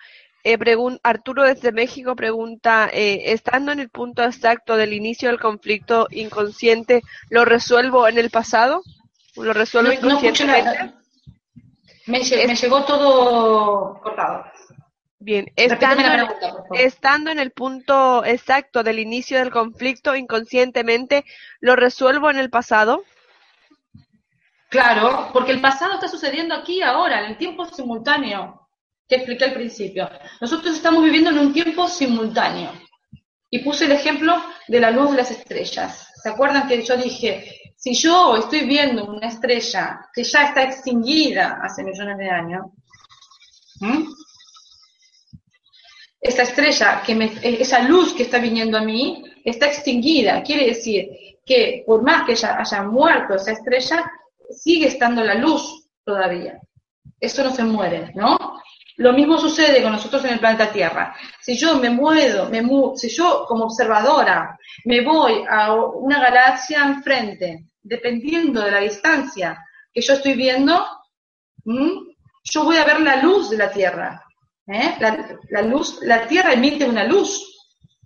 Eh, Arturo desde México pregunta, eh, estando en el punto exacto del inicio del conflicto inconsciente, ¿lo resuelvo en el pasado? ¿Lo resuelvo inconscientemente? me, me, llegó todo cortado. Bien, estando, estando en el punto exacto del inicio del conflicto inconscientemente, ¿lo resuelvo en el pasado? Claro, porque el pasado está sucediendo aquí ahora, en el tiempo simultáneo que expliqué al principio. Nosotros estamos viviendo en un tiempo simultáneo. Y puse el ejemplo de la luz de las estrellas. ¿Se acuerdan que yo dije, si yo estoy viendo una estrella que ya está extinguida hace millones de años, esa estrella, que esa luz que está viniendo a mí, está extinguida. Quiere decir que por más que ya haya muerto esa estrella, sigue estando la luz todavía. Eso no se muere, ¿no? Lo mismo sucede con nosotros en el planeta Tierra. Si yo me muevo, me si yo como observadora me voy a una galaxia enfrente, dependiendo de la distancia que yo estoy viendo, yo voy a ver la luz de la Tierra. ¿Eh? La, luz, la Tierra emite una luz,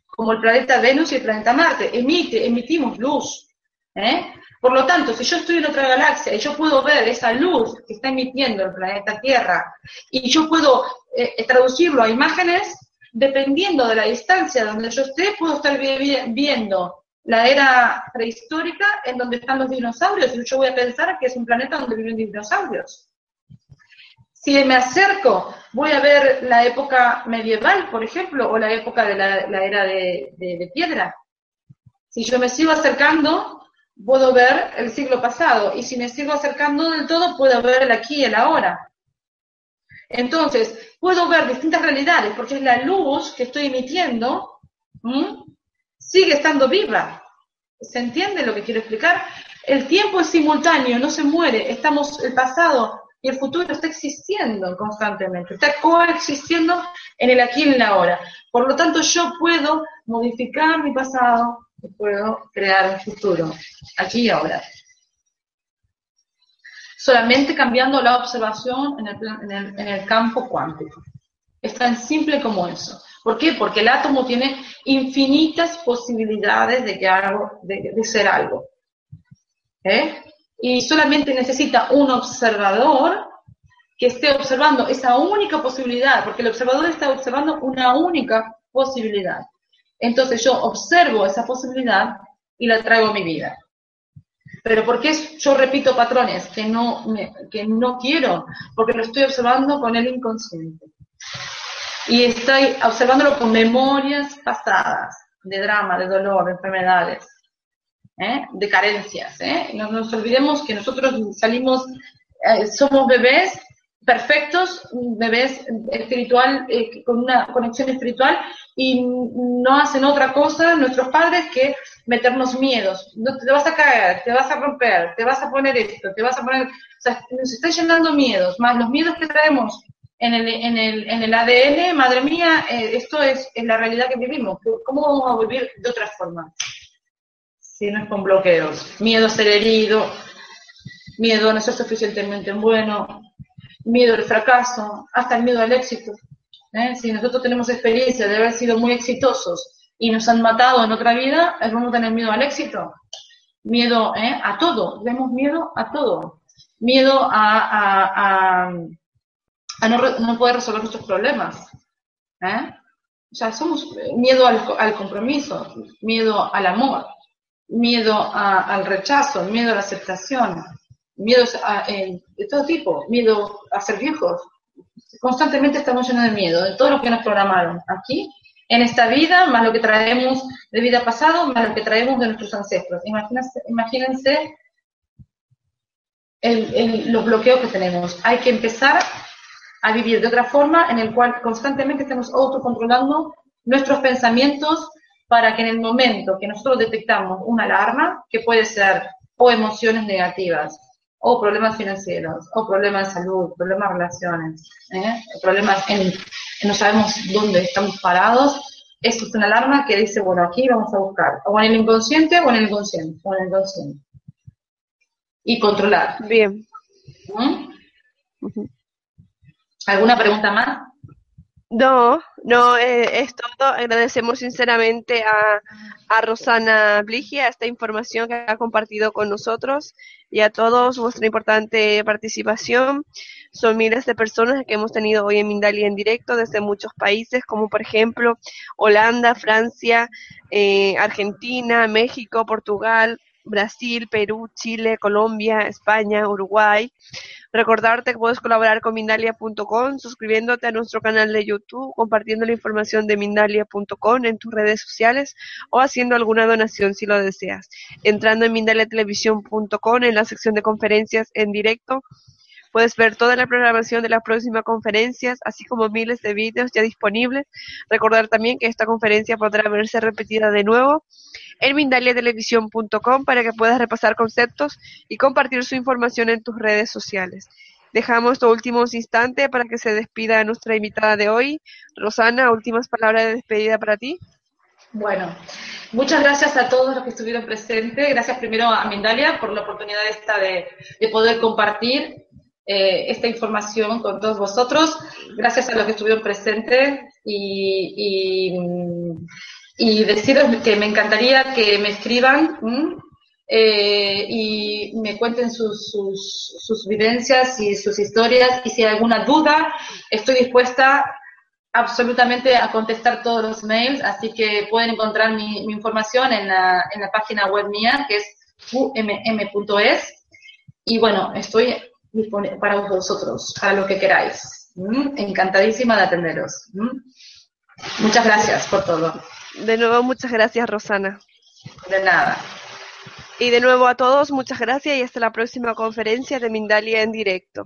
como el planeta Venus y el planeta Marte, emite, emitimos luz. ¿eh? Por lo tanto, si yo estoy en otra galaxia y yo puedo ver esa luz que está emitiendo el planeta Tierra y yo puedo eh, traducirlo a imágenes, dependiendo de la distancia donde yo esté, puedo estar viendo la era prehistórica en donde están los dinosaurios y yo voy a pensar que es un planeta donde viven dinosaurios. Si me acerco, voy a ver la época medieval, por ejemplo, o la época de la, era de piedra. Si yo me sigo acercando, puedo ver el siglo pasado y si me sigo acercando del todo, puedo ver el aquí y el ahora. Entonces, puedo ver distintas realidades porque es la luz que estoy emitiendo, sigue estando viva. ¿Se entiende lo que quiero explicar? El tiempo es simultáneo, no se muere, estamos, el pasado y el futuro está existiendo constantemente, está coexistiendo en el aquí y en el ahora. Por lo tanto, yo puedo modificar mi pasado, puedo crear un futuro, aquí y ahora. Solamente cambiando la observación en el, campo cuántico. Es tan simple como eso. ¿Por qué? Porque el átomo tiene infinitas posibilidades de, de ser algo. ¿Eh? Y solamente necesita un observador que esté observando esa única posibilidad, porque el observador está observando una única posibilidad. Entonces yo observo esa posibilidad y la traigo a mi vida. Pero ¿por qué yo repito patrones que no, que no quiero? Porque lo estoy observando con el inconsciente. Y estoy observándolo con memorias pasadas, de drama, de dolor, de enfermedades, ¿eh? de carencias. ¿eh? No nos olvidemos que nosotros salimos, eh, somos bebés perfectos, bebés espiritual, eh, con una conexión espiritual, y no hacen otra cosa nuestros padres que meternos miedos. No, te vas a caer, te vas a romper, te vas a poner esto, te vas a poner... O sea, nos está llenando miedos, más los miedos que traemos en el, en el, en el ADN, madre mía, eh, esto es, es, la realidad que vivimos. ¿Cómo vamos a vivir de otra forma? Si no es con bloqueos. Miedo a ser herido, miedo a no ser suficientemente bueno, miedo al fracaso, hasta el miedo al éxito. ¿eh? Si nosotros tenemos experiencia de haber sido muy exitosos y nos han matado en otra vida, vamos a tener miedo al éxito, miedo ¿eh? a todo, tenemos miedo a todo, miedo a, a, no, poder resolver nuestros problemas. ¿eh? O sea, somos miedo al, compromiso, miedo al amor, miedo al rechazo, miedo a la aceptación, miedos de todo tipo, miedo a ser viejos, constantemente estamos llenos de miedo, de todo lo que nos programaron aquí, en esta vida, más lo que traemos de vida pasado, más lo que traemos de nuestros ancestros. Imagínense, imagínense los bloqueos que tenemos. Hay que empezar a vivir de otra forma en el cual constantemente estemos autocontrolando nuestros pensamientos para que en el momento que nosotros detectamos una alarma, que puede ser o emociones negativas, o problemas financieros, o problemas de salud, problemas de relaciones, ¿eh? problemas en, no sabemos dónde estamos parados, esto es una alarma que dice, bueno, aquí vamos a buscar, o en el inconsciente o en el consciente, o en el consciente. Y controlar. Bien. ¿Mm? ¿Alguna pregunta más? No, no, eh, es todo. Agradecemos sinceramente a, a Rosana Bligia esta información que ha compartido con nosotros y a todos vuestra importante participación. Son miles de personas que hemos tenido hoy en Mindalia en directo desde muchos países, como por ejemplo Holanda, Francia, eh, Argentina, México, Portugal, Brasil, Perú, Chile, Colombia, España, Uruguay. Recordarte que puedes colaborar con Mindalia.com suscribiéndote a nuestro canal de YouTube, compartiendo la información de Mindalia.com en tus redes sociales o haciendo alguna donación si lo deseas. Entrando en Mindaliatelevisión.com en la sección de conferencias en directo Puedes ver toda la programación de las próximas conferencias, así como miles de vídeos ya disponibles. Recordar también que esta conferencia podrá verse repetida de nuevo en mindaliatelevisión.com para que puedas repasar conceptos y compartir su información en tus redes sociales. Dejamos estos últimos instantes para que se despida nuestra invitada de hoy. Rosana, últimas palabras de despedida para ti. Bueno, muchas gracias a todos los que estuvieron presentes. Gracias primero a Mindalia por la oportunidad esta de, de poder compartir eh, esta información con todos vosotros. Gracias a los que estuvieron presentes y, y, deciros que me encantaría que me escriban eh, y me cuenten sus, sus, sus, vivencias y sus historias. Y si hay alguna duda, estoy dispuesta absolutamente a contestar todos los mails, así que pueden encontrar mi, mi información en la, en la, página web mía, que es umm.es. Y bueno, estoy para vosotros, para lo que queráis. ¿Mm? Encantadísima de atenderos. ¿Mm? Muchas gracias por todo. De nuevo, muchas gracias, Rosana. De nada. Y de nuevo a todos, muchas gracias y hasta la próxima conferencia de Mindalia en directo.